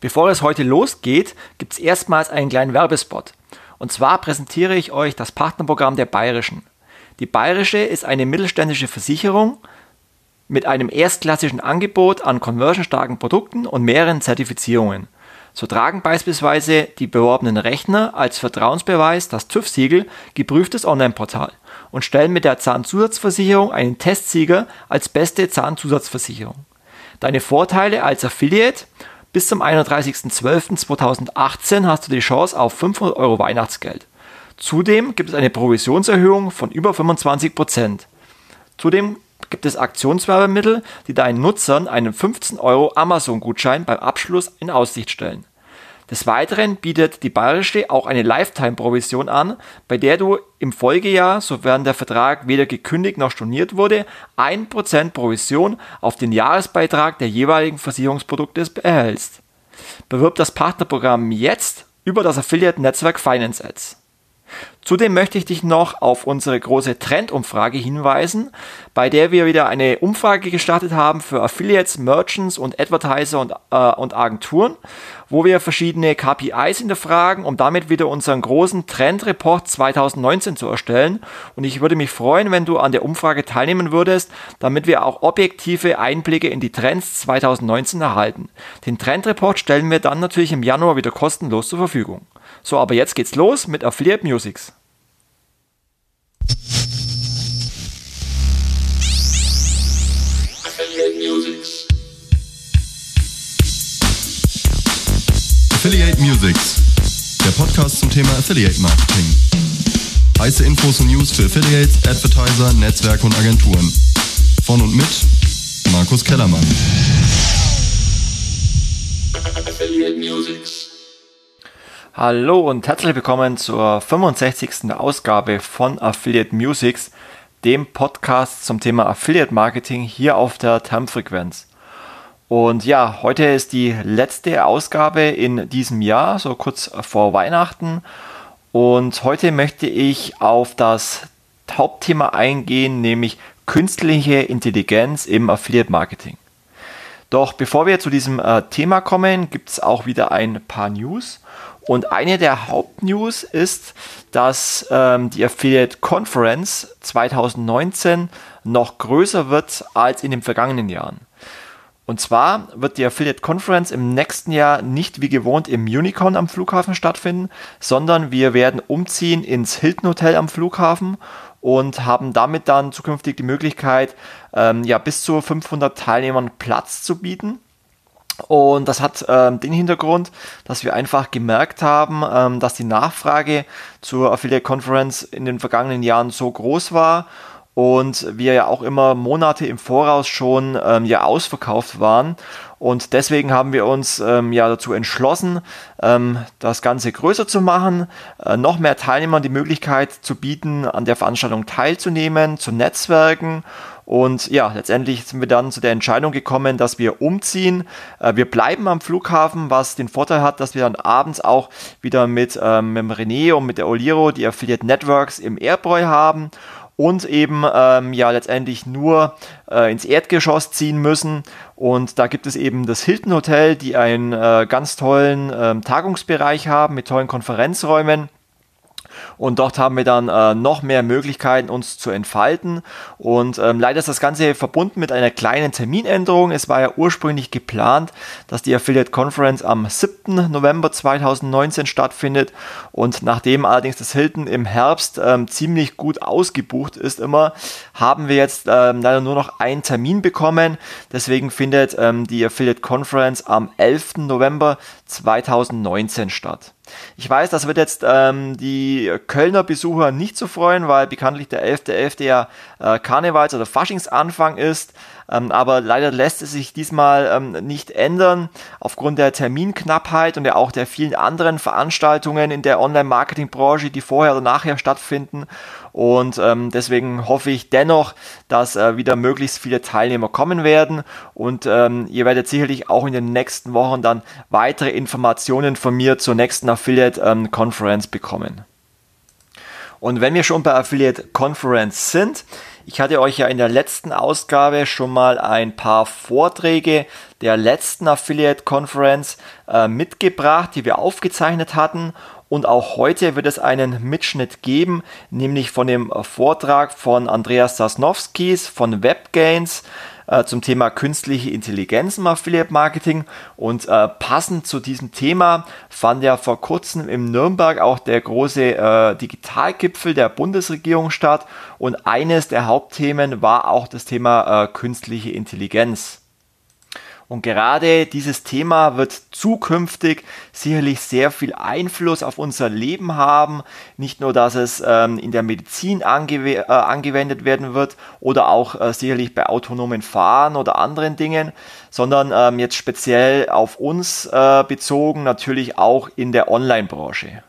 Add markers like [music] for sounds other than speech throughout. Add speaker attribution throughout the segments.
Speaker 1: Bevor es heute losgeht, gibt es erstmals einen kleinen Werbespot. Und zwar präsentiere ich euch das Partnerprogramm der Bayerischen. Die Bayerische ist eine mittelständische Versicherung mit einem erstklassigen Angebot an conversionstarken Produkten und mehreren Zertifizierungen. So tragen beispielsweise die beworbenen Rechner als Vertrauensbeweis das TÜV-Siegel geprüftes Online-Portal und stellen mit der Zahnzusatzversicherung einen Testsieger als beste Zahnzusatzversicherung. Deine Vorteile als Affiliate bis zum 31.12.2018 hast du die Chance auf 500 Euro Weihnachtsgeld. Zudem gibt es eine Provisionserhöhung von über 25%. Zudem gibt es Aktionswerbemittel, die deinen Nutzern einen 15 Euro Amazon-Gutschein beim Abschluss in Aussicht stellen. Des Weiteren bietet die Bayerische auch eine Lifetime-Provision an, bei der du im Folgejahr, sofern der Vertrag weder gekündigt noch storniert wurde, 1% Provision auf den Jahresbeitrag der jeweiligen Versicherungsprodukte erhältst. Bewirb das Partnerprogramm jetzt über das Affiliate-Netzwerk Finance Ads. Zudem möchte ich dich noch auf unsere große Trendumfrage hinweisen, bei der wir wieder eine Umfrage gestartet haben für Affiliates, Merchants und Advertiser und, äh, und Agenturen, wo wir verschiedene KPIs hinterfragen, um damit wieder unseren großen Trendreport 2019 zu erstellen. Und ich würde mich freuen, wenn du an der Umfrage teilnehmen würdest, damit wir auch objektive Einblicke in die Trends 2019 erhalten. Den Trendreport stellen wir dann natürlich im Januar wieder kostenlos zur Verfügung. So, aber jetzt geht's los mit Affiliate Musics.
Speaker 2: Affiliate Musics.
Speaker 3: Affiliate Musics, der Podcast zum Thema Affiliate Marketing. Heiße Infos und News für Affiliates, Advertiser, Netzwerke und Agenturen. Von und mit Markus Kellermann.
Speaker 2: Affiliate Musics.
Speaker 1: Hallo und herzlich willkommen zur 65. Ausgabe von Affiliate Musics, dem Podcast zum Thema Affiliate Marketing hier auf der Termfrequenz. Und ja, heute ist die letzte Ausgabe in diesem Jahr, so kurz vor Weihnachten. Und heute möchte ich auf das Hauptthema eingehen, nämlich künstliche Intelligenz im Affiliate Marketing. Doch bevor wir zu diesem äh, Thema kommen, gibt es auch wieder ein paar News. Und eine der Hauptnews ist, dass ähm, die Affiliate Conference 2019 noch größer wird als in den vergangenen Jahren. Und zwar wird die Affiliate Conference im nächsten Jahr nicht wie gewohnt im Unicorn am Flughafen stattfinden, sondern wir werden umziehen ins Hilton Hotel am Flughafen und haben damit dann zukünftig die Möglichkeit, ähm, ja, bis zu 500 Teilnehmern Platz zu bieten. Und das hat ähm, den Hintergrund, dass wir einfach gemerkt haben, ähm, dass die Nachfrage zur Affiliate Conference in den vergangenen Jahren so groß war und wir ja auch immer Monate im Voraus schon ähm, ja ausverkauft waren. Und deswegen haben wir uns ähm, ja dazu entschlossen, ähm, das Ganze größer zu machen, äh, noch mehr Teilnehmern die Möglichkeit zu bieten, an der Veranstaltung teilzunehmen, zu netzwerken und ja, letztendlich sind wir dann zu der Entscheidung gekommen, dass wir umziehen. Äh, wir bleiben am Flughafen, was den Vorteil hat, dass wir dann abends auch wieder mit, ähm, mit René und mit der Oliro die Affiliate Networks im Airbräu haben und eben ähm, ja letztendlich nur äh, ins Erdgeschoss ziehen müssen. Und da gibt es eben das Hilton Hotel, die einen äh, ganz tollen ähm, Tagungsbereich haben mit tollen Konferenzräumen. Und dort haben wir dann äh, noch mehr Möglichkeiten, uns zu entfalten. Und ähm, leider ist das Ganze verbunden mit einer kleinen Terminänderung. Es war ja ursprünglich geplant, dass die Affiliate Conference am 7. November 2019 stattfindet. Und nachdem allerdings das Hilton im Herbst ähm, ziemlich gut ausgebucht ist immer, haben wir jetzt ähm, leider nur noch einen Termin bekommen. Deswegen findet ähm, die Affiliate Conference am 11. November 2019 statt. Ich weiß, das wird jetzt ähm, die Kölner Besucher nicht so freuen, weil bekanntlich der 11.11. .11. ja äh, Karnevals- oder Faschingsanfang ist. Ähm, aber leider lässt es sich diesmal ähm, nicht ändern aufgrund der Terminknappheit und ja auch der vielen anderen Veranstaltungen in der Online-Marketing-Branche, die vorher oder nachher stattfinden. Und ähm, deswegen hoffe ich dennoch, dass äh, wieder möglichst viele Teilnehmer kommen werden. Und ähm, ihr werdet sicherlich auch in den nächsten Wochen dann weitere Informationen von mir zur nächsten Affiliate ähm, Conference bekommen. Und wenn wir schon bei Affiliate Conference sind, ich hatte euch ja in der letzten Ausgabe schon mal ein paar Vorträge der letzten Affiliate Conference äh, mitgebracht, die wir aufgezeichnet hatten. Und auch heute wird es einen Mitschnitt geben, nämlich von dem Vortrag von Andreas Sasnowskis von WebGains äh, zum Thema künstliche Intelligenz im Affiliate Marketing. Und äh, passend zu diesem Thema fand ja vor kurzem in Nürnberg auch der große äh, Digitalgipfel der Bundesregierung statt. Und eines der Hauptthemen war auch das Thema äh, künstliche Intelligenz. Und gerade dieses Thema wird zukünftig sicherlich sehr viel Einfluss auf unser Leben haben. Nicht nur, dass es ähm, in der Medizin angew äh, angewendet werden wird oder auch äh, sicherlich bei autonomen Fahren oder anderen Dingen, sondern ähm, jetzt speziell auf uns äh, bezogen natürlich auch in der Online-Branche.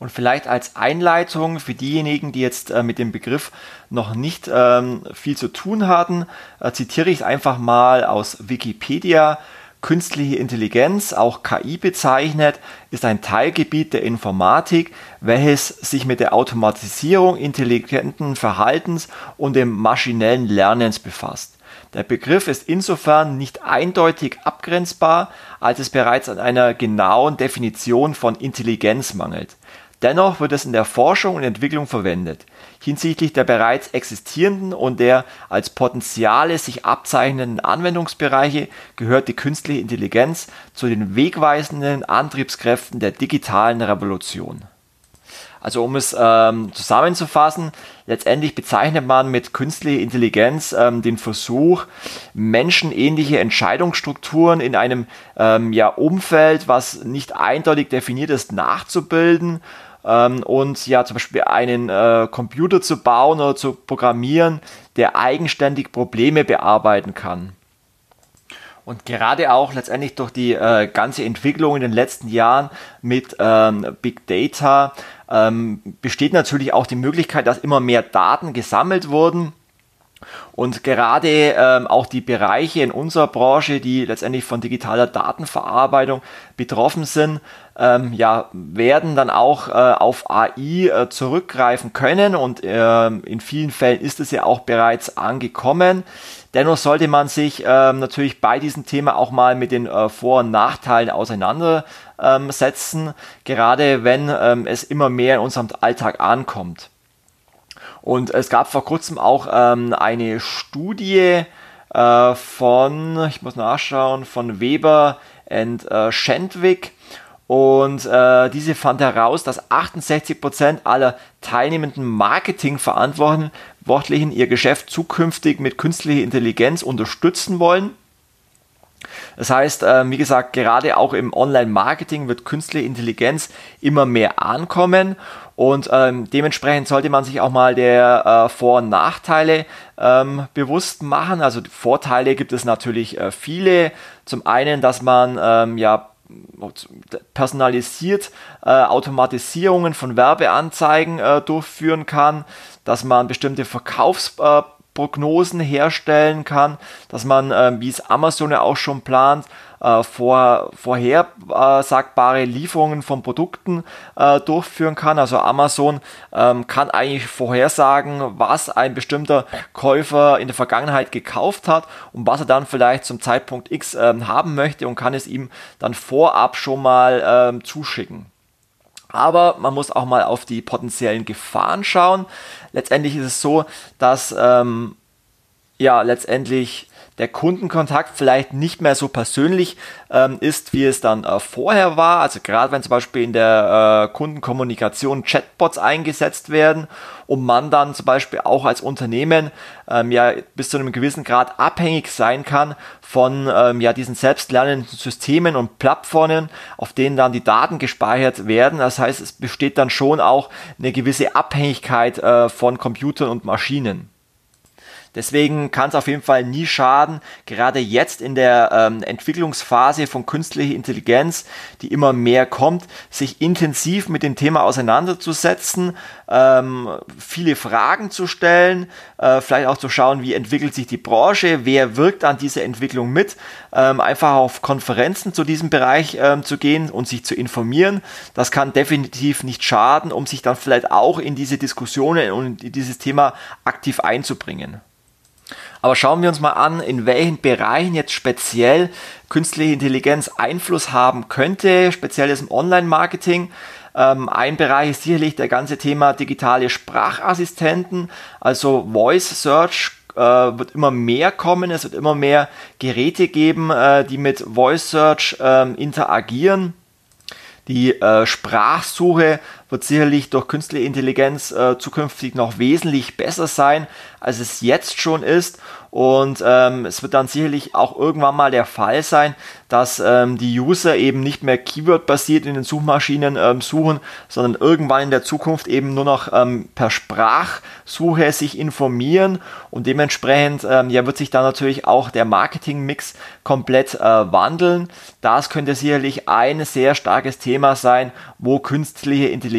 Speaker 1: Und vielleicht als Einleitung für diejenigen, die jetzt äh, mit dem Begriff noch nicht ähm, viel zu tun hatten, äh, zitiere ich einfach mal aus Wikipedia. Künstliche Intelligenz, auch KI bezeichnet, ist ein Teilgebiet der Informatik, welches sich mit der Automatisierung intelligenten Verhaltens und dem maschinellen Lernens befasst. Der Begriff ist insofern nicht eindeutig abgrenzbar, als es bereits an einer genauen Definition von Intelligenz mangelt. Dennoch wird es in der Forschung und Entwicklung verwendet. Hinsichtlich der bereits existierenden und der als Potenziale sich abzeichnenden Anwendungsbereiche gehört die künstliche Intelligenz zu den wegweisenden Antriebskräften der digitalen Revolution. Also um es ähm, zusammenzufassen, letztendlich bezeichnet man mit künstlicher Intelligenz ähm, den Versuch, menschenähnliche Entscheidungsstrukturen in einem ähm, ja, Umfeld, was nicht eindeutig definiert ist, nachzubilden ähm, und ja zum Beispiel einen äh, Computer zu bauen oder zu programmieren, der eigenständig Probleme bearbeiten kann. Und gerade auch letztendlich durch die äh, ganze Entwicklung in den letzten Jahren mit ähm, Big Data ähm, besteht natürlich auch die Möglichkeit, dass immer mehr Daten gesammelt wurden und gerade ähm, auch die Bereiche in unserer Branche, die letztendlich von digitaler Datenverarbeitung betroffen sind, ähm, ja, werden dann auch äh, auf AI äh, zurückgreifen können und äh, in vielen Fällen ist es ja auch bereits angekommen. Dennoch sollte man sich ähm, natürlich bei diesem Thema auch mal mit den äh, Vor- und Nachteilen auseinandersetzen, gerade wenn ähm, es immer mehr in unserem Alltag ankommt. Und es gab vor kurzem auch ähm, eine Studie äh, von, ich muss nachschauen, von Weber und äh, Schendwick. Und äh, diese fand heraus, dass 68% aller teilnehmenden Marketingverantwortlichen ihr Geschäft zukünftig mit künstlicher Intelligenz unterstützen wollen. Das heißt, äh, wie gesagt, gerade auch im Online-Marketing wird künstliche Intelligenz immer mehr ankommen und ähm, dementsprechend sollte man sich auch mal der äh, Vor- und Nachteile ähm, bewusst machen. Also Vorteile gibt es natürlich äh, viele. Zum einen, dass man ähm, ja personalisiert äh, Automatisierungen von Werbeanzeigen äh, durchführen kann, dass man bestimmte Verkaufs äh, herstellen kann, dass man, äh, wie es Amazon ja auch schon plant, äh, vor, vorhersagbare Lieferungen von Produkten äh, durchführen kann. Also Amazon ähm, kann eigentlich vorhersagen, was ein bestimmter Käufer in der Vergangenheit gekauft hat und was er dann vielleicht zum Zeitpunkt X ähm, haben möchte und kann es ihm dann vorab schon mal ähm, zuschicken. Aber man muss auch mal auf die potenziellen Gefahren schauen. Letztendlich ist es so, dass ähm, ja letztendlich der Kundenkontakt vielleicht nicht mehr so persönlich ähm, ist, wie es dann äh, vorher war. Also gerade wenn zum Beispiel in der äh, Kundenkommunikation Chatbots eingesetzt werden und man dann zum Beispiel auch als Unternehmen ähm, ja bis zu einem gewissen Grad abhängig sein kann von ähm, ja diesen selbstlernenden Systemen und Plattformen, auf denen dann die Daten gespeichert werden. Das heißt, es besteht dann schon auch eine gewisse Abhängigkeit äh, von Computern und Maschinen. Deswegen kann es auf jeden Fall nie schaden, gerade jetzt in der ähm, Entwicklungsphase von künstlicher Intelligenz, die immer mehr kommt, sich intensiv mit dem Thema auseinanderzusetzen, ähm, viele Fragen zu stellen, äh, vielleicht auch zu schauen, wie entwickelt sich die Branche, wer wirkt an dieser Entwicklung mit, ähm, einfach auf Konferenzen zu diesem Bereich ähm, zu gehen und sich zu informieren. Das kann definitiv nicht schaden, um sich dann vielleicht auch in diese Diskussionen und in dieses Thema aktiv einzubringen. Aber schauen wir uns mal an, in welchen Bereichen jetzt speziell künstliche Intelligenz Einfluss haben könnte, speziell im Online-Marketing. Ähm, ein Bereich ist sicherlich der ganze Thema digitale Sprachassistenten, also Voice Search äh, wird immer mehr kommen, es wird immer mehr Geräte geben, äh, die mit Voice Search äh, interagieren. Die äh, Sprachsuche wird sicherlich durch künstliche Intelligenz äh, zukünftig noch wesentlich besser sein, als es jetzt schon ist. Und ähm, es wird dann sicherlich auch irgendwann mal der Fall sein, dass ähm, die User eben nicht mehr Keyword-basiert in den Suchmaschinen ähm, suchen, sondern irgendwann in der Zukunft eben nur noch ähm, per Sprachsuche sich informieren und dementsprechend ähm, ja, wird sich dann natürlich auch der Marketing-Mix komplett äh, wandeln. Das könnte sicherlich ein sehr starkes Thema sein, wo künstliche Intelligenz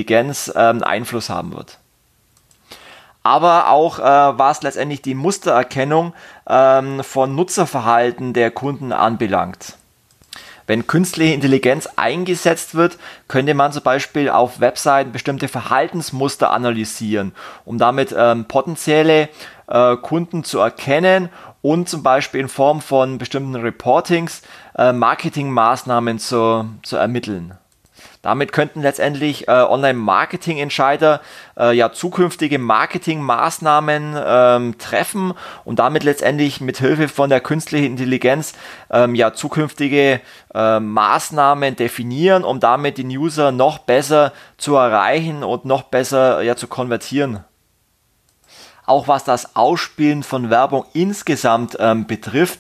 Speaker 1: ähm, Einfluss haben wird aber auch äh, was letztendlich die Mustererkennung ähm, von Nutzerverhalten der Kunden anbelangt. Wenn künstliche Intelligenz eingesetzt wird, könnte man zum Beispiel auf Webseiten bestimmte Verhaltensmuster analysieren, um damit ähm, potenzielle äh, Kunden zu erkennen und zum Beispiel in Form von bestimmten Reportings äh, Marketingmaßnahmen zu, zu ermitteln. Damit könnten letztendlich äh, Online-Marketing-Entscheider äh, ja zukünftige Marketingmaßnahmen ähm, treffen und damit letztendlich mit Hilfe von der künstlichen Intelligenz ähm, ja zukünftige äh, Maßnahmen definieren, um damit den User noch besser zu erreichen und noch besser ja zu konvertieren. Auch was das Ausspielen von Werbung insgesamt ähm, betrifft,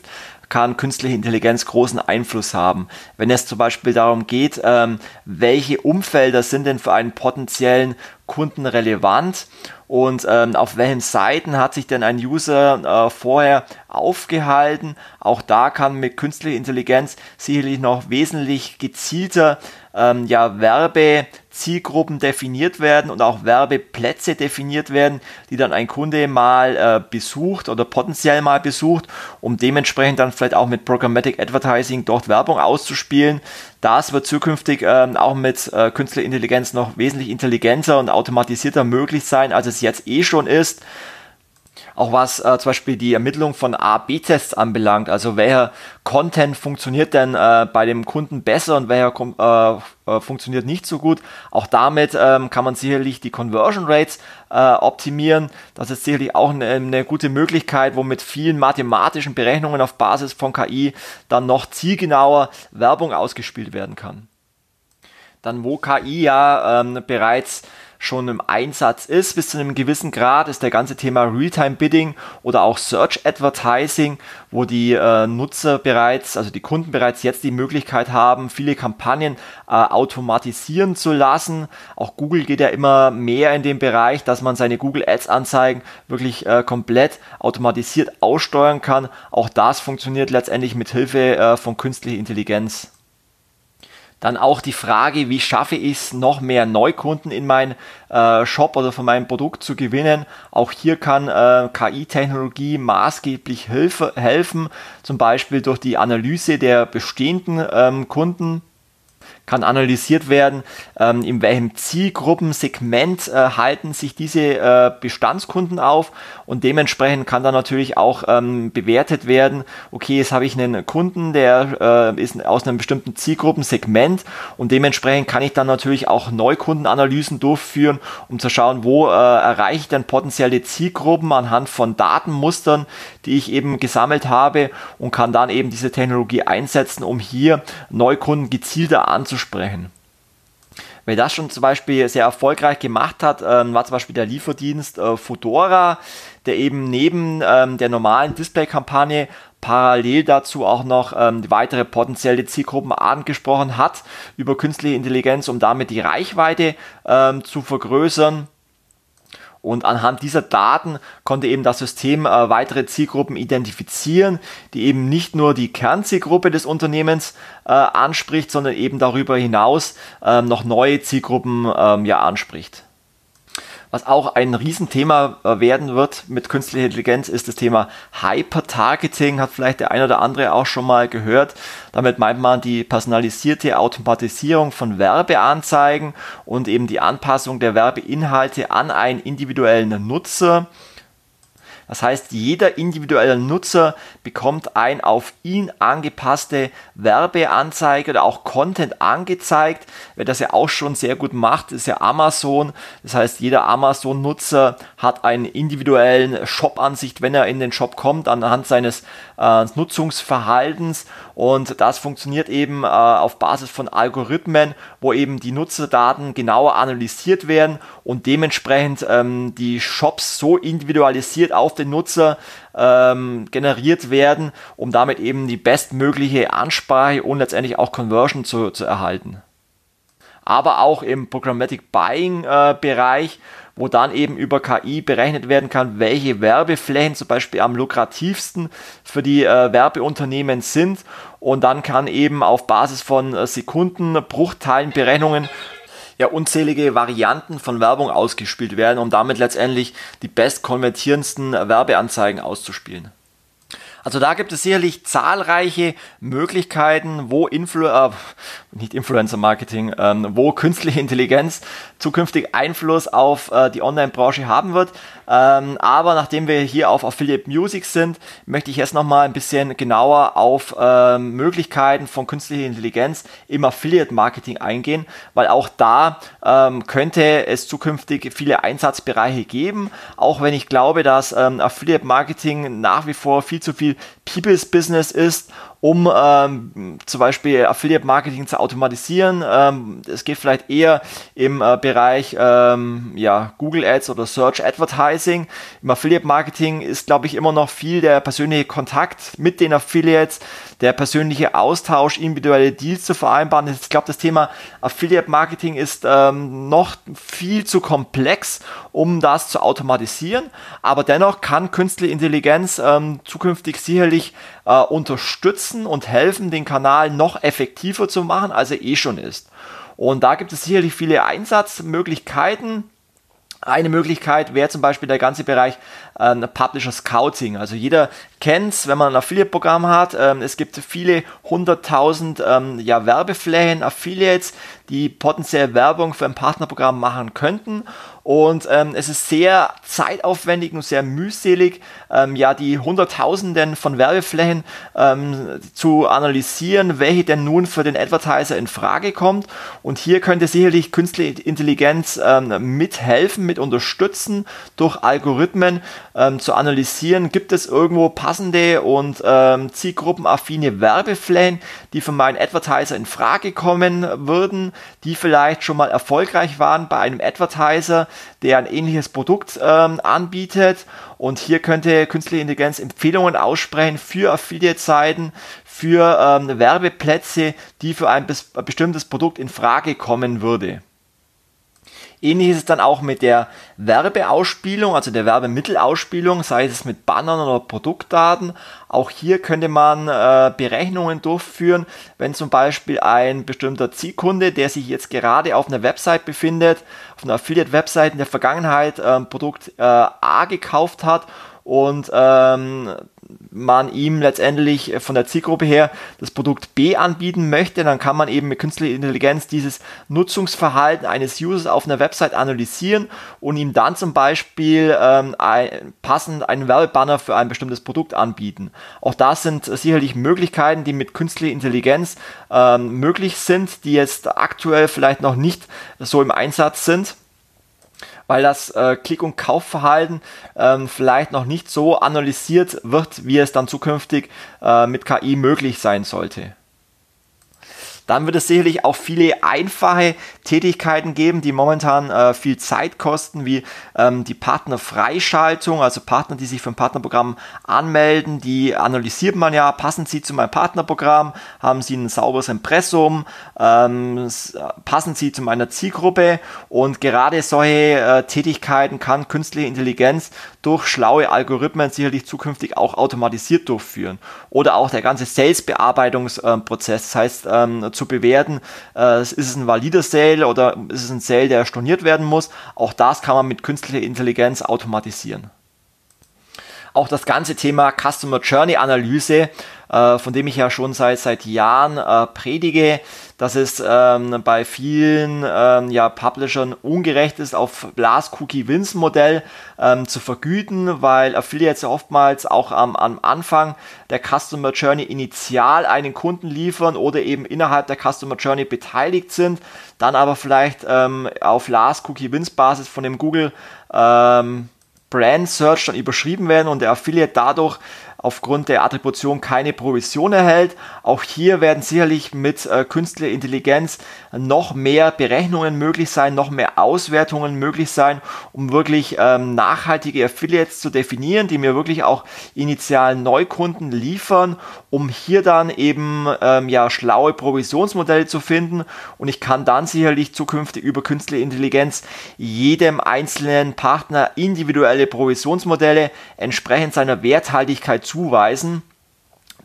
Speaker 1: kann künstliche Intelligenz großen Einfluss haben. Wenn es zum Beispiel darum geht, ähm, welche Umfelder sind denn für einen potenziellen Kunden relevant und ähm, auf welchen Seiten hat sich denn ein User äh, vorher aufgehalten. Auch da kann mit künstlicher Intelligenz sicherlich noch wesentlich gezielter ähm, ja, Werbezielgruppen definiert werden und auch Werbeplätze definiert werden, die dann ein Kunde mal äh, besucht oder potenziell mal besucht, um dementsprechend dann vielleicht auch mit Programmatic Advertising dort Werbung auszuspielen. Das wird zukünftig äh, auch mit äh, künstlicher noch wesentlich intelligenter und automatisierter möglich sein, als es jetzt eh schon ist auch was äh, zum Beispiel die Ermittlung von A-B-Tests anbelangt. Also welcher Content funktioniert denn äh, bei dem Kunden besser und welcher äh, äh, funktioniert nicht so gut. Auch damit ähm, kann man sicherlich die Conversion Rates äh, optimieren. Das ist sicherlich auch eine, eine gute Möglichkeit, wo mit vielen mathematischen Berechnungen auf Basis von KI dann noch zielgenauer Werbung ausgespielt werden kann. Dann wo KI ja ähm, bereits schon im Einsatz ist. Bis zu einem gewissen Grad ist der ganze Thema Realtime Bidding oder auch Search Advertising, wo die äh, Nutzer bereits, also die Kunden bereits jetzt die Möglichkeit haben, viele Kampagnen äh, automatisieren zu lassen. Auch Google geht ja immer mehr in den Bereich, dass man seine Google Ads Anzeigen wirklich äh, komplett automatisiert aussteuern kann. Auch das funktioniert letztendlich mit Hilfe äh, von künstlicher Intelligenz. Dann auch die Frage, wie schaffe ich es, noch mehr Neukunden in meinen äh, Shop oder von meinem Produkt zu gewinnen. Auch hier kann äh, KI-Technologie maßgeblich hilfe, helfen, zum Beispiel durch die Analyse der bestehenden ähm, Kunden kann analysiert werden, ähm, in welchem Zielgruppensegment äh, halten sich diese äh, Bestandskunden auf. Und dementsprechend kann dann natürlich auch ähm, bewertet werden, okay, jetzt habe ich einen Kunden, der äh, ist aus einem bestimmten Zielgruppensegment. Und dementsprechend kann ich dann natürlich auch Neukundenanalysen durchführen, um zu schauen, wo äh, erreiche ich denn potenzielle Zielgruppen anhand von Datenmustern, die ich eben gesammelt habe und kann dann eben diese Technologie einsetzen, um hier Neukunden gezielter anzusprechen. Wer das schon zum Beispiel sehr erfolgreich gemacht hat, ähm, war zum Beispiel der Lieferdienst äh, Fedora, der eben neben ähm, der normalen Display-Kampagne parallel dazu auch noch ähm, weitere potenzielle Zielgruppen angesprochen hat über künstliche Intelligenz, um damit die Reichweite ähm, zu vergrößern Und anhand dieser Daten konnte eben das System äh, weitere Zielgruppen identifizieren, die eben nicht nur die Kernzielgruppe des Unternehmens äh, anspricht, sondern eben darüber hinaus äh, noch neue Zielgruppen ähm, ja anspricht. Was auch ein Riesenthema äh, werden wird mit künstlicher Intelligenz, ist das Thema Hyper-Targeting. Hat vielleicht der eine oder andere auch schon mal gehört. Damit meint man die personalisierte Automatisierung von Werbeanzeigen und eben die Anpassung der Werbeinhalte an einen individuellen Nutzer. Das heißt, jeder individuelle Nutzer bekommt ein auf ihn angepasste Werbeanzeige oder auch Content angezeigt. Wer das ja auch schon sehr gut macht, ist ja Amazon. Das heißt, jeder Amazon-Nutzer hat einen individuellen Shop-Ansicht, wenn er in den Shop kommt, anhand seines äh, Nutzungsverhaltens. Und das funktioniert eben äh, auf Basis von Algorithmen, wo eben die Nutzerdaten genauer analysiert werden und dementsprechend ähm, die Shops so individualisiert auf den Nutzer ähm, generiert werden, um damit eben die bestmögliche Ansprache und letztendlich auch Conversion zu, zu erhalten. Aber auch im Programmatic Buying äh, Bereich, wo dann eben über KI berechnet werden kann, welche Werbeflächen zum Beispiel am lukrativsten für die äh, Werbeunternehmen sind. Und dann kann eben auf Basis von äh, Sekundenbruchteilen Berechnungen ja unzählige Varianten von Werbung ausgespielt werden, um damit letztendlich die bestkonvertierendsten Werbeanzeigen auszuspielen. Also da gibt es sicherlich zahlreiche Möglichkeiten, wo Influ äh, nicht Influencer Marketing, ähm, wo künstliche Intelligenz zukünftig Einfluss auf äh, die Online-Branche haben wird. Ähm, aber nachdem wir hier auf Affiliate Music sind, möchte ich jetzt nochmal ein bisschen genauer auf ähm, Möglichkeiten von künstlicher Intelligenz im Affiliate Marketing eingehen, weil auch da ähm, könnte es zukünftig viele Einsatzbereiche geben, auch wenn ich glaube, dass ähm, Affiliate Marketing nach wie vor viel zu viel People's Business ist um ähm, zum Beispiel Affiliate Marketing zu automatisieren. Ähm, es geht vielleicht eher im äh, Bereich ähm, ja, Google Ads oder Search Advertising. Im Affiliate Marketing ist, glaube ich, immer noch viel der persönliche Kontakt mit den Affiliates, der persönliche Austausch, individuelle Deals zu vereinbaren. Ich glaube, das Thema Affiliate Marketing ist ähm, noch viel zu komplex, um das zu automatisieren. Aber dennoch kann künstliche Intelligenz ähm, zukünftig sicherlich äh, unterstützen und helfen, den Kanal noch effektiver zu machen, als er eh schon ist. Und da gibt es sicherlich viele Einsatzmöglichkeiten. Eine Möglichkeit wäre zum Beispiel der ganze Bereich äh, Publisher Scouting. Also jeder kennt es, wenn man ein Affiliate-Programm hat. Ähm, es gibt viele hunderttausend ähm, ja, Werbeflächen, Affiliates, die potenziell Werbung für ein Partnerprogramm machen könnten. Und ähm, es ist sehr zeitaufwendig und sehr mühselig, ähm, ja, die Hunderttausenden von Werbeflächen ähm, zu analysieren, welche denn nun für den Advertiser in Frage kommt. Und hier könnte sicherlich künstliche Intelligenz ähm, mithelfen, mit unterstützen, durch Algorithmen ähm, zu analysieren, gibt es irgendwo passende und ähm, zielgruppenaffine Werbeflächen, die für meinen Advertiser in Frage kommen würden, die vielleicht schon mal erfolgreich waren bei einem Advertiser, der ein ähnliches Produkt ähm, anbietet. Und hier könnte künstliche Intelligenz Empfehlungen aussprechen für Affiliate-Seiten, für ähm, Werbeplätze, die für ein bestimmtes Produkt in Frage kommen würde. Ähnlich ist es dann auch mit der Werbeausspielung, also der Werbemittelausspielung, sei es mit Bannern oder Produktdaten. Auch hier könnte man äh, Berechnungen durchführen, wenn zum Beispiel ein bestimmter Zielkunde, der sich jetzt gerade auf einer Website befindet, auf einer Affiliate-Website in der Vergangenheit äh, Produkt äh, A gekauft hat und ähm, man ihm letztendlich von der Zielgruppe her das Produkt B anbieten möchte, dann kann man eben mit künstlicher Intelligenz dieses Nutzungsverhalten eines Users auf einer Website analysieren und ihm dann zum Beispiel ähm, ein, passend einen Werbebanner für ein bestimmtes Produkt anbieten. Auch das sind sicherlich Möglichkeiten, die mit künstlicher Intelligenz ähm, möglich sind, die jetzt aktuell vielleicht noch nicht so im Einsatz sind weil das äh, Klick- und Kaufverhalten ähm, vielleicht noch nicht so analysiert wird, wie es dann zukünftig äh, mit KI möglich sein sollte. Dann wird es sicherlich auch viele einfache Tätigkeiten geben, die momentan äh, viel Zeit kosten, wie ähm, die Partnerfreischaltung, also Partner, die sich für ein Partnerprogramm anmelden, die analysiert man ja, passen sie zu meinem Partnerprogramm, haben sie ein sauberes Impressum, ähm, passen sie zu meiner Zielgruppe? Und gerade solche äh, Tätigkeiten kann künstliche Intelligenz durch schlaue Algorithmen sicherlich zukünftig auch automatisiert durchführen. Oder auch der ganze Sales-Bearbeitungsprozess, das heißt ähm, zu bewerten, äh, ist es ein valider Sale oder ist es ein Sale, der storniert werden muss. Auch das kann man mit künstlicher Intelligenz automatisieren. Auch das ganze Thema Customer Journey Analyse, äh, von dem ich ja schon seit, seit Jahren äh, predige, dass es ähm, bei vielen ähm, ja, Publishern ungerecht ist, auf Blast Cookie Wins Modell ähm, zu vergüten, weil Affiliates oftmals auch am, am Anfang der Customer Journey initial einen Kunden liefern oder eben innerhalb der Customer Journey beteiligt sind, dann aber vielleicht ähm, auf Last Cookie Wins Basis von dem Google ähm, Brand Search dann überschrieben werden und der Affiliate dadurch aufgrund der Attribution keine Provision erhält. Auch hier werden sicherlich mit äh, künstlicher Intelligenz noch mehr Berechnungen möglich sein, noch mehr Auswertungen möglich sein, um wirklich ähm, nachhaltige Affiliates zu definieren, die mir wirklich auch initial Neukunden liefern, um hier dann eben ähm, ja schlaue Provisionsmodelle zu finden und ich kann dann sicherlich zukünftig über künstliche Intelligenz jedem einzelnen Partner individuelle Provisionsmodelle entsprechend seiner Werthaltigkeit zuweisen.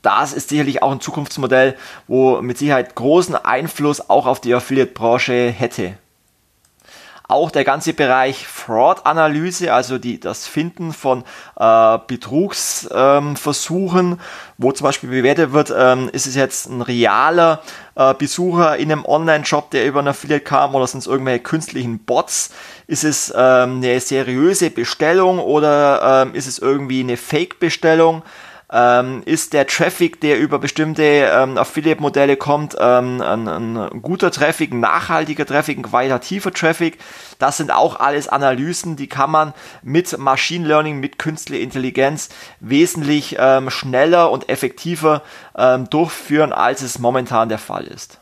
Speaker 1: Das ist sicherlich auch ein Zukunftsmodell, wo mit Sicherheit großen Einfluss auch auf die Affiliate-Branche hätte. Auch der ganze Bereich Fraud-Analyse, also die, das Finden von äh, Betrugsversuchen, ähm, wo zum Beispiel bewertet wird, ähm, ist es jetzt ein realer äh, Besucher in einem Online-Shop, der über ein Affiliate kam, oder sind es irgendwelche künstlichen Bots? Ist es ähm, eine seriöse Bestellung oder ähm, ist es irgendwie eine Fake-Bestellung? Ähm, ist der Traffic, der über bestimmte ähm, Affiliate-Modelle kommt, ähm, ein, ein, guter Traffic, ein nachhaltiger Traffic, ein qualitativer Traffic. Das sind auch alles Analysen, die kann man mit Machine Learning, mit künstlicher Intelligenz wesentlich ähm, schneller und effektiver ähm, durchführen, als es momentan der Fall ist.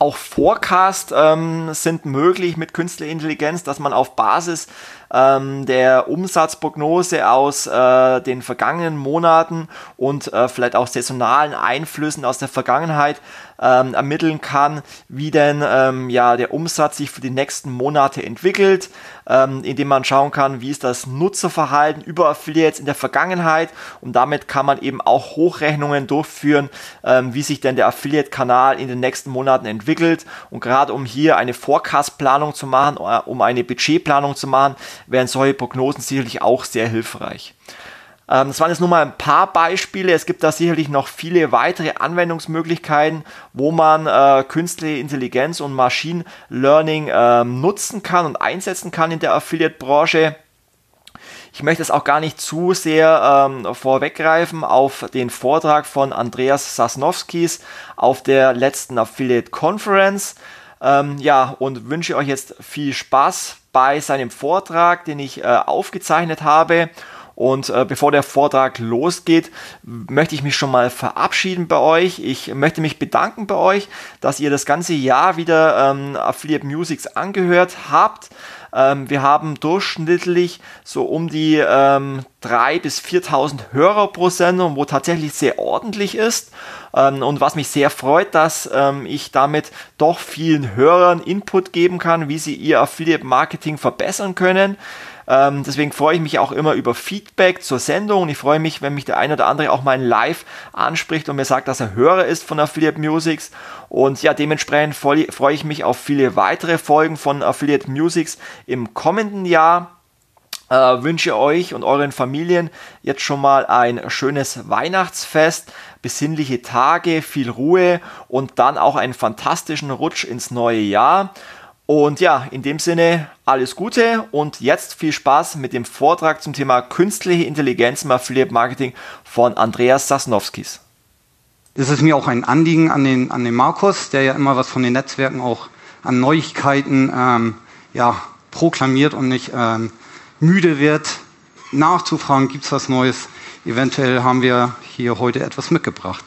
Speaker 1: Auch Forecast ähm, sind möglich mit künstlicher Intelligenz, dass man auf Basis ähm, der Umsatzprognose aus äh, den vergangenen Monaten und äh, vielleicht auch saisonalen Einflüssen aus der Vergangenheit ähm, ermitteln kann, wie denn ähm, ja der Umsatz sich für die nächsten Monate entwickelt, ähm, indem man schauen kann, wie ist das Nutzerverhalten über Affiliates in der Vergangenheit und damit kann man eben auch Hochrechnungen durchführen, ähm, wie sich denn der Affiliate-Kanal in den nächsten Monaten entwickelt und gerade um hier eine Forecast-Planung zu machen, äh, um eine Budgetplanung zu machen, wären solche Prognosen sicherlich auch sehr hilfreich. Ähm, das waren jetzt nur mal ein paar Beispiele. Es gibt da sicherlich noch viele weitere Anwendungsmöglichkeiten, wo man äh, künstliche Intelligenz und Machine Learning äh, nutzen kann und einsetzen kann in der Affiliate-Branche. Ich möchte es auch gar nicht zu sehr ähm, vorweggreifen auf den Vortrag von Andreas Sasnowskis auf der letzten Affiliate Conference. Ähm, ja, und wünsche euch jetzt viel Spaß bei seinem Vortrag, den ich äh, aufgezeichnet habe. Und äh, bevor der Vortrag losgeht, möchte ich mich schon mal verabschieden bei euch. Ich möchte mich bedanken bei euch, dass ihr das ganze Jahr wieder ähm, Affiliate Musics angehört habt. Ähm, wir haben durchschnittlich so um die ähm, 3.000 bis 4.000 Hörer pro Sendung, wo tatsächlich sehr ordentlich ist. Ähm, und was mich sehr freut, dass ähm, ich damit doch vielen Hörern Input geben kann, wie sie ihr Affiliate Marketing verbessern können. Ähm, deswegen freue ich mich auch immer über Feedback zur Sendung und ich freue mich, wenn mich der eine oder andere auch mal Live anspricht und mir sagt, dass er Hörer ist von Affiliate Musics. Und ja, dementsprechend freue ich mich auf viele weitere Folgen von Affiliate Musics im kommenden Jahr. Äh, wünsche euch und euren Familien jetzt schon mal ein schönes Weihnachtsfest, besinnliche Tage, viel Ruhe und dann auch einen fantastischen Rutsch ins neue Jahr. Und ja, in dem Sinne alles Gute und jetzt viel Spaß mit dem Vortrag zum Thema künstliche Intelligenz im Affiliate Marketing von Andreas Sasnowskis.
Speaker 4: Es ist mir auch ein Anliegen an den, an den Markus, der ja immer was von den Netzwerken auch an Neuigkeiten ähm, ja, proklamiert und nicht ähm, müde wird, nachzufragen, gibt es was Neues. Eventuell haben wir hier heute etwas mitgebracht.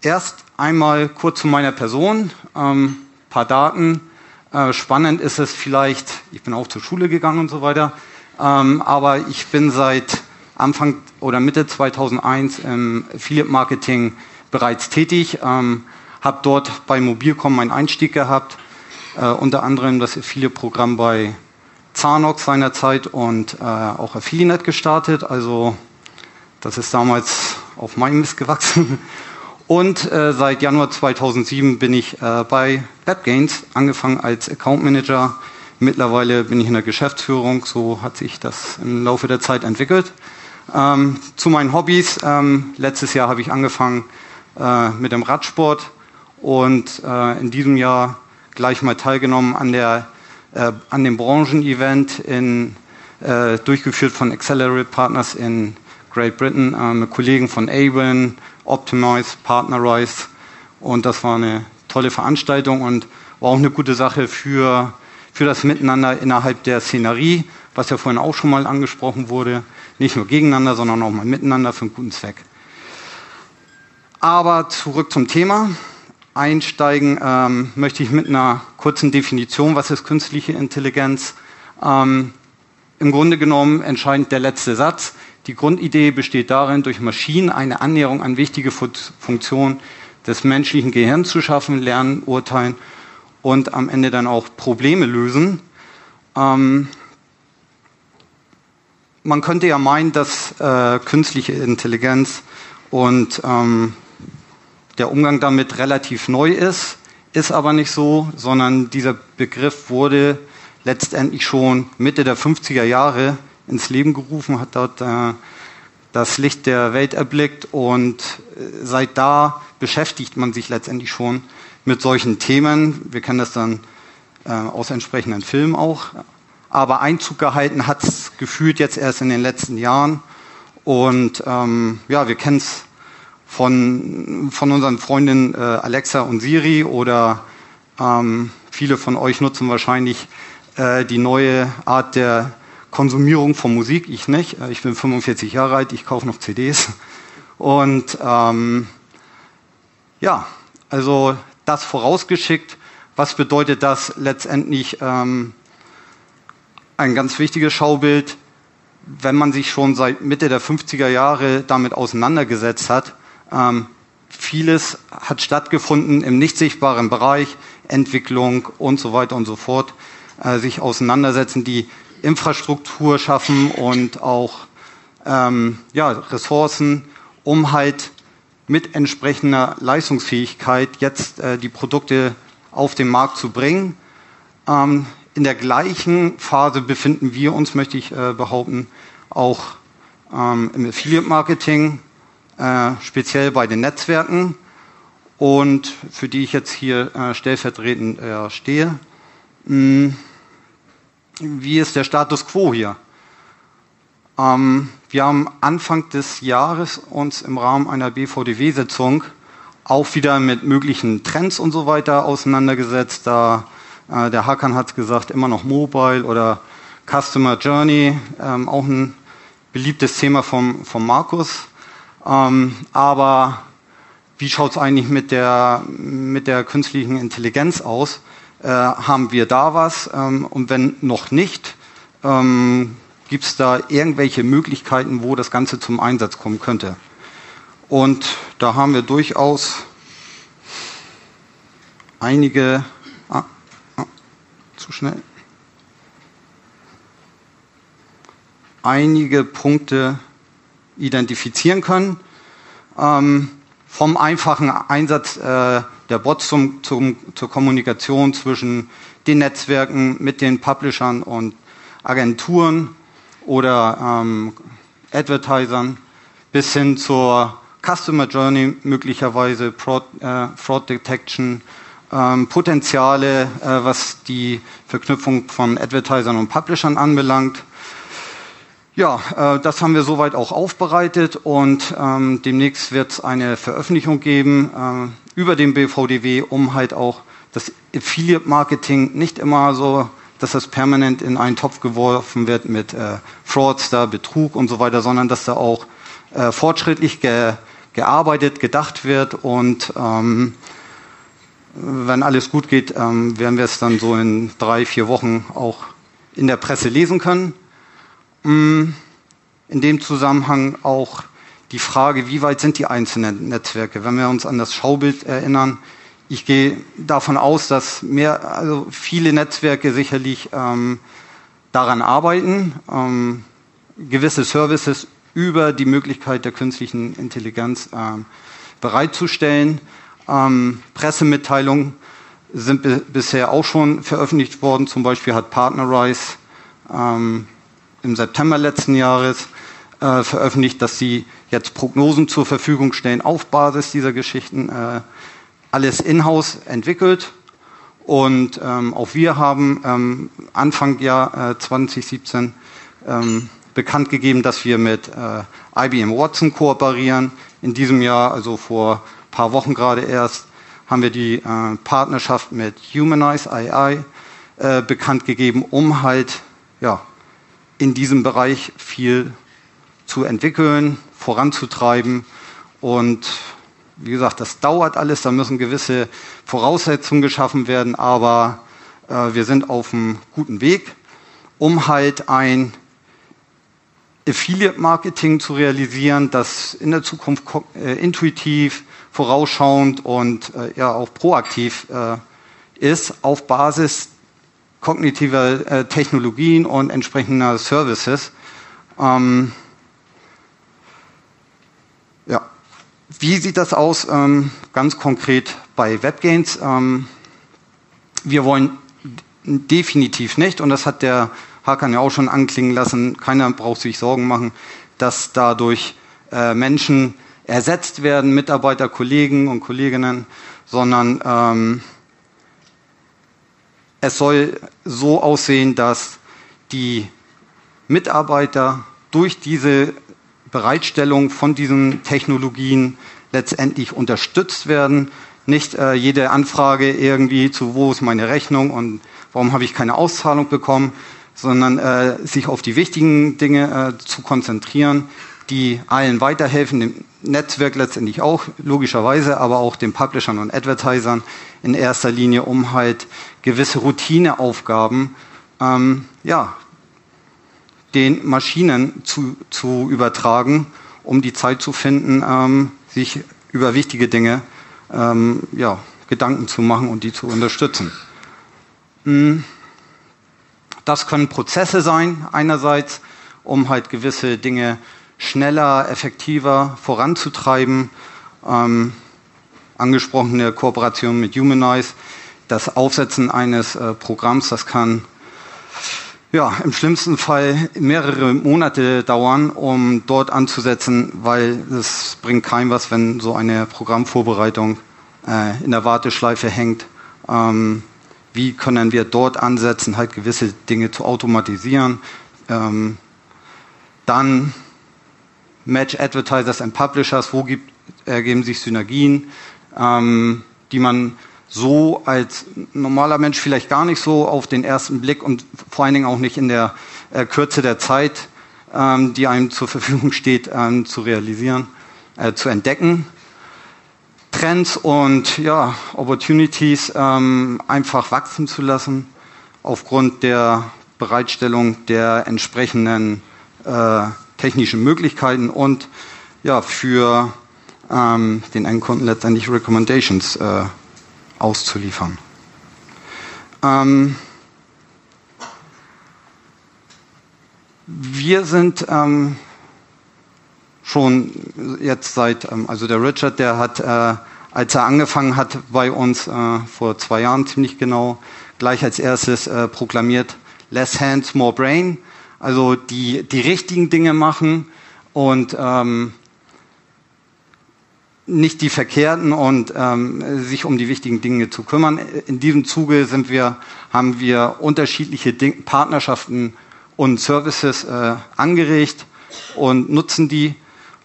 Speaker 4: Erst einmal kurz zu meiner Person, ähm, paar Daten. Äh, spannend ist es vielleicht, ich bin auch zur Schule gegangen und so weiter, ähm, aber ich bin seit Anfang oder Mitte 2001 im Affiliate Marketing bereits tätig, ähm, habe dort bei Mobilcom meinen Einstieg gehabt, äh, unter anderem das Affiliate-Programm bei Zanox seinerzeit und äh, auch Affiliate gestartet, also das ist damals auf meinem Mist gewachsen. Und äh, seit Januar 2007 bin ich äh, bei WebGains angefangen als Account Manager. Mittlerweile bin ich in der Geschäftsführung, so hat sich das im Laufe der Zeit entwickelt. Ähm, zu meinen Hobbys. Ähm, letztes Jahr habe ich angefangen äh, mit dem Radsport und äh, in diesem Jahr gleich mal teilgenommen an, der, äh, an dem Branchenevent in, äh, durchgeführt von Accelerate Partners in Great Britain äh, mit Kollegen von Avon, Optimize, Partnerize und das war eine tolle Veranstaltung und war auch eine gute Sache für, für das Miteinander innerhalb der Szenerie, was ja vorhin auch schon mal angesprochen wurde. Nicht nur gegeneinander, sondern auch mal miteinander für einen guten Zweck. Aber zurück zum Thema. Einsteigen ähm, möchte ich mit einer kurzen Definition, was ist künstliche Intelligenz. Ähm, Im Grunde genommen entscheidend der letzte Satz. Die Grundidee besteht darin, durch Maschinen eine Annäherung an wichtige Funktionen des menschlichen Gehirns zu schaffen, lernen, urteilen und am Ende dann auch Probleme lösen. Ähm, man könnte ja meinen, dass äh, künstliche Intelligenz und ähm, der Umgang damit relativ neu ist, ist aber nicht so, sondern dieser Begriff wurde letztendlich schon Mitte der 50er Jahre ins Leben gerufen, hat dort äh, das Licht der Welt erblickt und äh, seit da beschäftigt man sich letztendlich schon mit solchen Themen. Wir kennen das dann äh, aus entsprechenden Filmen auch. Aber Einzug gehalten hat es gefühlt jetzt erst in den letzten Jahren. Und ähm, ja, wir kennen es von, von unseren Freundinnen äh, Alexa und Siri oder ähm, viele von euch nutzen wahrscheinlich äh, die neue Art der Konsumierung von Musik, ich nicht. Äh, ich bin 45 Jahre alt, ich kaufe noch CDs. Und ähm, ja, also das vorausgeschickt. Was bedeutet das letztendlich? Ähm, ein ganz wichtiges Schaubild, wenn man sich schon seit Mitte der 50er Jahre damit auseinandergesetzt hat. Ähm, vieles hat stattgefunden im nicht sichtbaren Bereich, Entwicklung und so weiter und so fort, äh, sich auseinandersetzen, die Infrastruktur schaffen und auch ähm, ja, Ressourcen, um halt mit entsprechender Leistungsfähigkeit jetzt äh, die Produkte auf den Markt zu bringen. Ähm, in der gleichen Phase befinden wir uns, möchte ich äh, behaupten, auch ähm, im Affiliate-Marketing, äh, speziell bei den Netzwerken und für die ich jetzt hier äh, stellvertretend äh, stehe. Hm wie ist der Status quo hier? Ähm, wir haben Anfang des Jahres uns im Rahmen einer BVDW-Sitzung auch wieder mit möglichen Trends und so weiter auseinandergesetzt. Da äh, der Hakan hat gesagt, immer noch Mobile oder Customer Journey, ähm, auch ein beliebtes Thema vom, vom Markus. Ähm, aber wie schaut es eigentlich mit der, mit der künstlichen Intelligenz aus? Äh, haben wir da was? Ähm, und wenn noch nicht, ähm, gibt es da irgendwelche Möglichkeiten, wo das Ganze zum Einsatz kommen könnte? Und da haben wir durchaus einige, ah, ah, zu schnell, einige Punkte identifizieren können. Ähm, vom einfachen Einsatz äh, der Bots zum, zum, zur Kommunikation zwischen den Netzwerken mit den Publishern und Agenturen oder ähm, Advertisern bis hin zur Customer Journey möglicherweise, Fraud, äh, Fraud Detection, ähm, Potenziale, äh, was die Verknüpfung von Advertisern und Publishern anbelangt. Ja, äh, das haben wir soweit auch aufbereitet und ähm, demnächst wird es eine Veröffentlichung geben äh, über den BVDW, um halt auch das Affiliate-Marketing nicht immer so, dass das permanent in einen Topf geworfen wird mit äh, Fraudster, Betrug und so weiter, sondern dass da auch äh, fortschrittlich ge gearbeitet, gedacht wird und ähm, wenn alles gut geht, ähm, werden wir es dann so in drei, vier Wochen auch in der Presse lesen können. Mm, in dem Zusammenhang auch die Frage, wie weit sind die einzelnen Netzwerke? Wenn wir uns an das Schaubild erinnern, ich gehe davon aus, dass mehr, also viele Netzwerke sicherlich ähm, daran arbeiten, ähm, gewisse Services über die Möglichkeit der künstlichen Intelligenz ähm, bereitzustellen. Ähm, Pressemitteilungen sind bisher auch schon veröffentlicht worden. Zum Beispiel hat Partnerize ähm, im September letzten Jahres äh, veröffentlicht, dass sie jetzt Prognosen zur Verfügung stellen auf Basis dieser Geschichten. Äh, alles in-house entwickelt. Und ähm, auch wir haben ähm, Anfang Jahr äh, 2017 ähm, bekannt gegeben, dass wir mit äh, IBM Watson kooperieren. In diesem Jahr, also vor ein paar Wochen gerade erst, haben wir die äh, Partnerschaft mit Humanize AI äh, bekannt gegeben, um halt ja, in diesem Bereich viel zu entwickeln, voranzutreiben und wie gesagt, das dauert alles, da müssen gewisse Voraussetzungen geschaffen werden, aber äh, wir sind auf einem guten Weg, um halt ein Affiliate-Marketing zu realisieren, das in der Zukunft äh, intuitiv, vorausschauend und äh, ja auch proaktiv äh, ist, auf Basis kognitiver äh, Technologien und entsprechender Services. Ähm, Wie sieht das aus ähm, ganz konkret bei WebGains? Ähm, wir wollen definitiv nicht, und das hat der Hakan ja auch schon anklingen lassen, keiner braucht sich Sorgen machen, dass dadurch äh, Menschen ersetzt werden, Mitarbeiter, Kollegen und Kolleginnen, sondern ähm, es soll so aussehen, dass die Mitarbeiter durch diese Bereitstellung von diesen Technologien letztendlich unterstützt werden. Nicht äh, jede Anfrage irgendwie zu, wo ist meine Rechnung und warum habe ich keine Auszahlung bekommen, sondern äh, sich auf die wichtigen Dinge äh, zu konzentrieren, die allen weiterhelfen, dem Netzwerk letztendlich auch, logischerweise, aber auch den Publishern und Advertisern in erster Linie, um halt gewisse Routineaufgaben ähm, ja, den Maschinen zu, zu übertragen, um die Zeit zu finden, ähm, sich über wichtige Dinge ähm, ja, Gedanken zu machen und die zu unterstützen. Hm. Das können Prozesse sein, einerseits, um halt gewisse Dinge schneller, effektiver voranzutreiben. Ähm, angesprochene Kooperation mit Humanize, das Aufsetzen eines äh, Programms, das kann ja, im schlimmsten Fall mehrere Monate dauern, um dort anzusetzen, weil es bringt keinem was, wenn so eine Programmvorbereitung äh, in der Warteschleife hängt. Ähm, wie können wir dort ansetzen, halt gewisse Dinge zu automatisieren? Ähm, dann Match Advertisers and Publishers, wo gibt, ergeben sich Synergien, ähm, die man so als normaler Mensch vielleicht gar nicht so auf den ersten Blick und vor allen Dingen auch nicht in der äh, Kürze der Zeit, ähm, die einem zur Verfügung steht, ähm, zu realisieren, äh, zu entdecken. Trends und ja, Opportunities ähm, einfach wachsen zu lassen aufgrund der Bereitstellung der entsprechenden äh, technischen Möglichkeiten und ja, für ähm, den Endkunden letztendlich Recommendations äh, auszuliefern. Ähm, wir sind ähm, schon jetzt seit, ähm, also der Richard, der hat, äh, als er angefangen hat bei uns äh, vor zwei Jahren ziemlich genau, gleich als erstes äh, proklamiert, less hands, more brain. Also die, die richtigen Dinge machen und ähm, nicht die verkehrten und ähm, sich um die wichtigen Dinge zu kümmern. In diesem Zuge sind wir, haben wir unterschiedliche Ding Partnerschaften und Services äh, angeregt und nutzen die,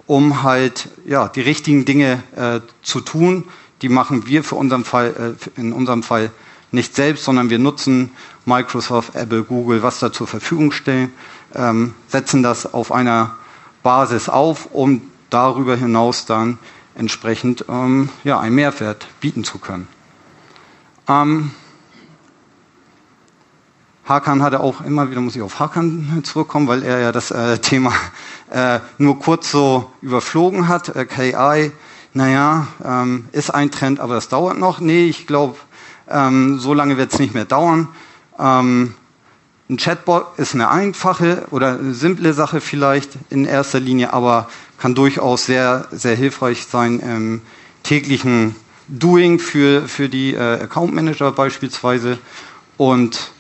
Speaker 4: um halt ja, die richtigen Dinge äh, zu tun. Die machen wir für unseren Fall, äh, in unserem Fall nicht selbst, sondern wir nutzen Microsoft, Apple, Google, was da zur Verfügung stellen, ähm, setzen das auf einer Basis auf, um darüber hinaus dann entsprechend ähm, ja, einen Mehrwert bieten zu können. Ähm, Hakan hatte auch immer wieder, muss ich auf Hakan zurückkommen, weil er ja das äh, [laughs] Thema äh, nur kurz so überflogen hat. Äh, KI, naja, ähm, ist ein Trend, aber das dauert noch. Nee, ich glaube, ähm, so lange wird es nicht mehr dauern. Ähm, ein Chatbot ist eine einfache oder eine simple Sache vielleicht in erster Linie, aber kann durchaus sehr, sehr hilfreich sein im täglichen Doing für, für die äh, Account Manager beispielsweise. Und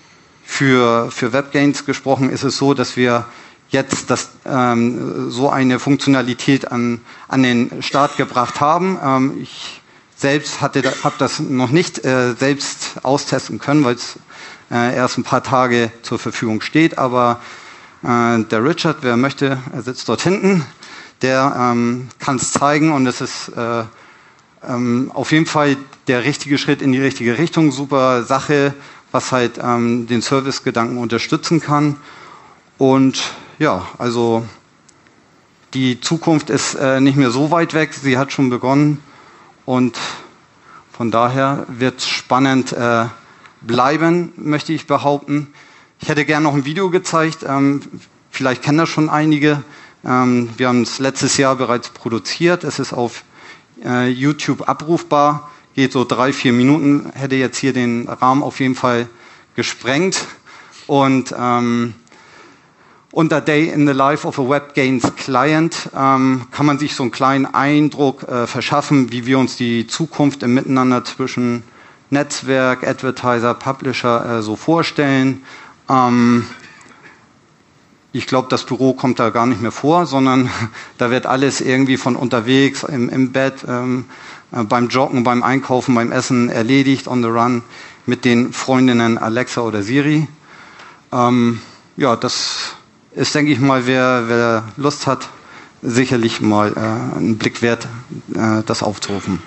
Speaker 4: für, für WebGains gesprochen ist es so, dass wir jetzt das, ähm, so eine Funktionalität an, an den Start gebracht haben. Ähm, ich selbst habe das noch nicht äh, selbst austesten können, weil es äh, erst ein paar Tage zur Verfügung steht. Aber äh, der Richard, wer möchte, er sitzt dort hinten, der ähm, kann es zeigen und es ist äh, ähm, auf jeden Fall der richtige Schritt in die richtige Richtung. Super Sache, was halt ähm, den Servicegedanken unterstützen kann. Und ja, also die Zukunft ist äh, nicht mehr so weit weg, sie hat schon begonnen und von daher wird es spannend. Äh, bleiben, möchte ich behaupten. Ich hätte gerne noch ein Video gezeigt. Ähm, vielleicht kennen das schon einige. Ähm, wir haben es letztes Jahr bereits produziert. Es ist auf äh, YouTube abrufbar. Geht so drei, vier Minuten. Hätte jetzt hier den Rahmen auf jeden Fall gesprengt. Und ähm, unter Day in the Life of a Web Gains Client ähm, kann man sich so einen kleinen Eindruck äh, verschaffen, wie wir uns die Zukunft im Miteinander zwischen Netzwerk, Advertiser, Publisher äh, so vorstellen. Ähm, ich glaube, das Büro kommt da gar nicht mehr vor, sondern [laughs] da wird alles irgendwie von unterwegs, im, im Bett, ähm, äh, beim Joggen, beim Einkaufen, beim Essen erledigt, on the run, mit den Freundinnen Alexa oder Siri. Ähm, ja, das ist, denke ich mal, wer, wer Lust hat, sicherlich mal äh, einen Blick wert, äh, das aufzurufen.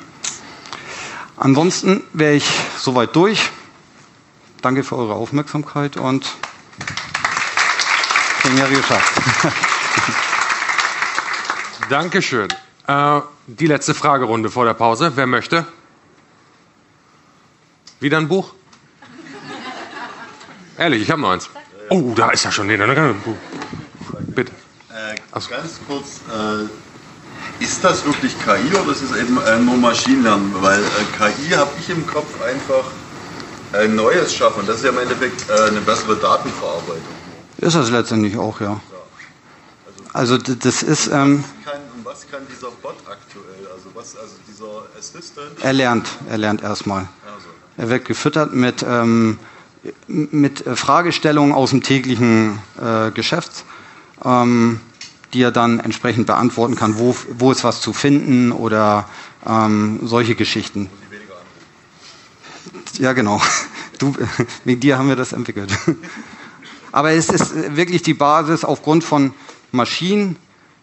Speaker 4: Ansonsten wäre ich soweit durch. Danke für eure Aufmerksamkeit und zehn Jahre geschafft.
Speaker 5: Dankeschön. Äh, die letzte Fragerunde vor der Pause. Wer möchte? Wieder ein Buch? Ehrlich, ich habe noch eins. Oh, da ist ja schon jeder. Bitte.
Speaker 3: Äh. Ganz kurz, äh, ist das wirklich KI oder ist es eben äh, nur Maschinenlernen? Weil äh, KI habe ich im Kopf einfach ein neues schaffen. Das ist ja im Endeffekt äh, eine bessere Datenverarbeitung.
Speaker 4: Ist das letztendlich auch, ja. Also, also das ist. Ähm,
Speaker 3: was, kann, was kann dieser Bot aktuell? Also was, also dieser Assistant?
Speaker 4: Er lernt, er lernt erstmal. Also. Er wird gefüttert mit, ähm, mit Fragestellungen aus dem täglichen äh, Geschäft. Ähm, die er dann entsprechend beantworten kann, wo, wo ist was zu finden oder ähm, solche Geschichten. Ja, genau. Du, [laughs] wegen dir haben wir das entwickelt. [laughs] Aber es ist wirklich die Basis aufgrund von Maschinen,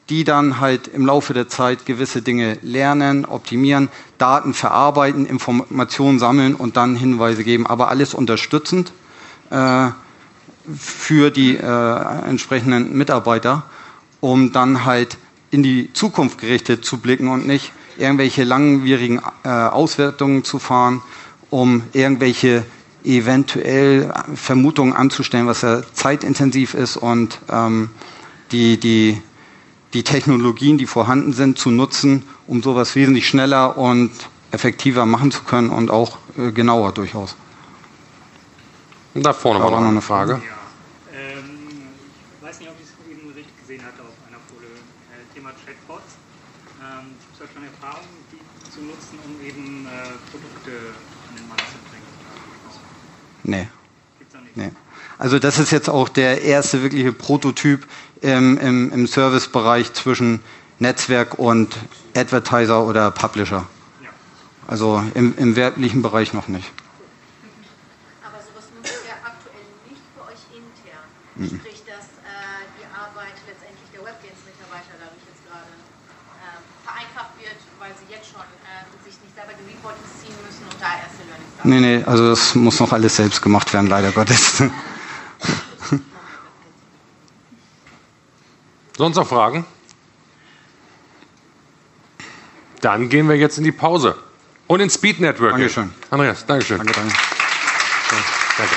Speaker 4: die dann halt im Laufe der Zeit gewisse Dinge lernen, optimieren, Daten verarbeiten, Informationen sammeln und dann Hinweise geben. Aber alles unterstützend äh, für die äh, entsprechenden Mitarbeiter um dann halt in die Zukunft gerichtet zu blicken und nicht irgendwelche langwierigen äh, Auswertungen zu fahren, um irgendwelche eventuell Vermutungen anzustellen, was ja zeitintensiv ist und ähm, die, die, die Technologien, die vorhanden sind, zu nutzen, um sowas wesentlich schneller und effektiver machen zu können und auch äh, genauer durchaus.
Speaker 5: Da vorne war noch eine Frage. Ja.
Speaker 4: Nee. nee. Also das ist jetzt auch der erste wirkliche Prototyp im, im, im Servicebereich zwischen Netzwerk und Advertiser oder Publisher. Ja. Also im, im werblichen Bereich noch nicht.
Speaker 6: Aber sowas nutzt ihr aktuell nicht für euch intern. Mhm. Sprich, dass äh, die Arbeit letztendlich der Webgames-Mitarbeiter dadurch jetzt gerade äh, vereinfacht wird, weil sie jetzt schon äh, sich nicht selber die Reportings ziehen müssen und da erste Learnings haben.
Speaker 4: Nee, nee, also das muss noch alles selbst gemacht werden, leider Gottes. [laughs]
Speaker 5: Sonst noch Fragen? Dann gehen wir jetzt in die Pause und in Speed Networking.
Speaker 4: Dankeschön.
Speaker 5: Andreas, Dankeschön.
Speaker 4: Danke, danke.
Speaker 5: Danke.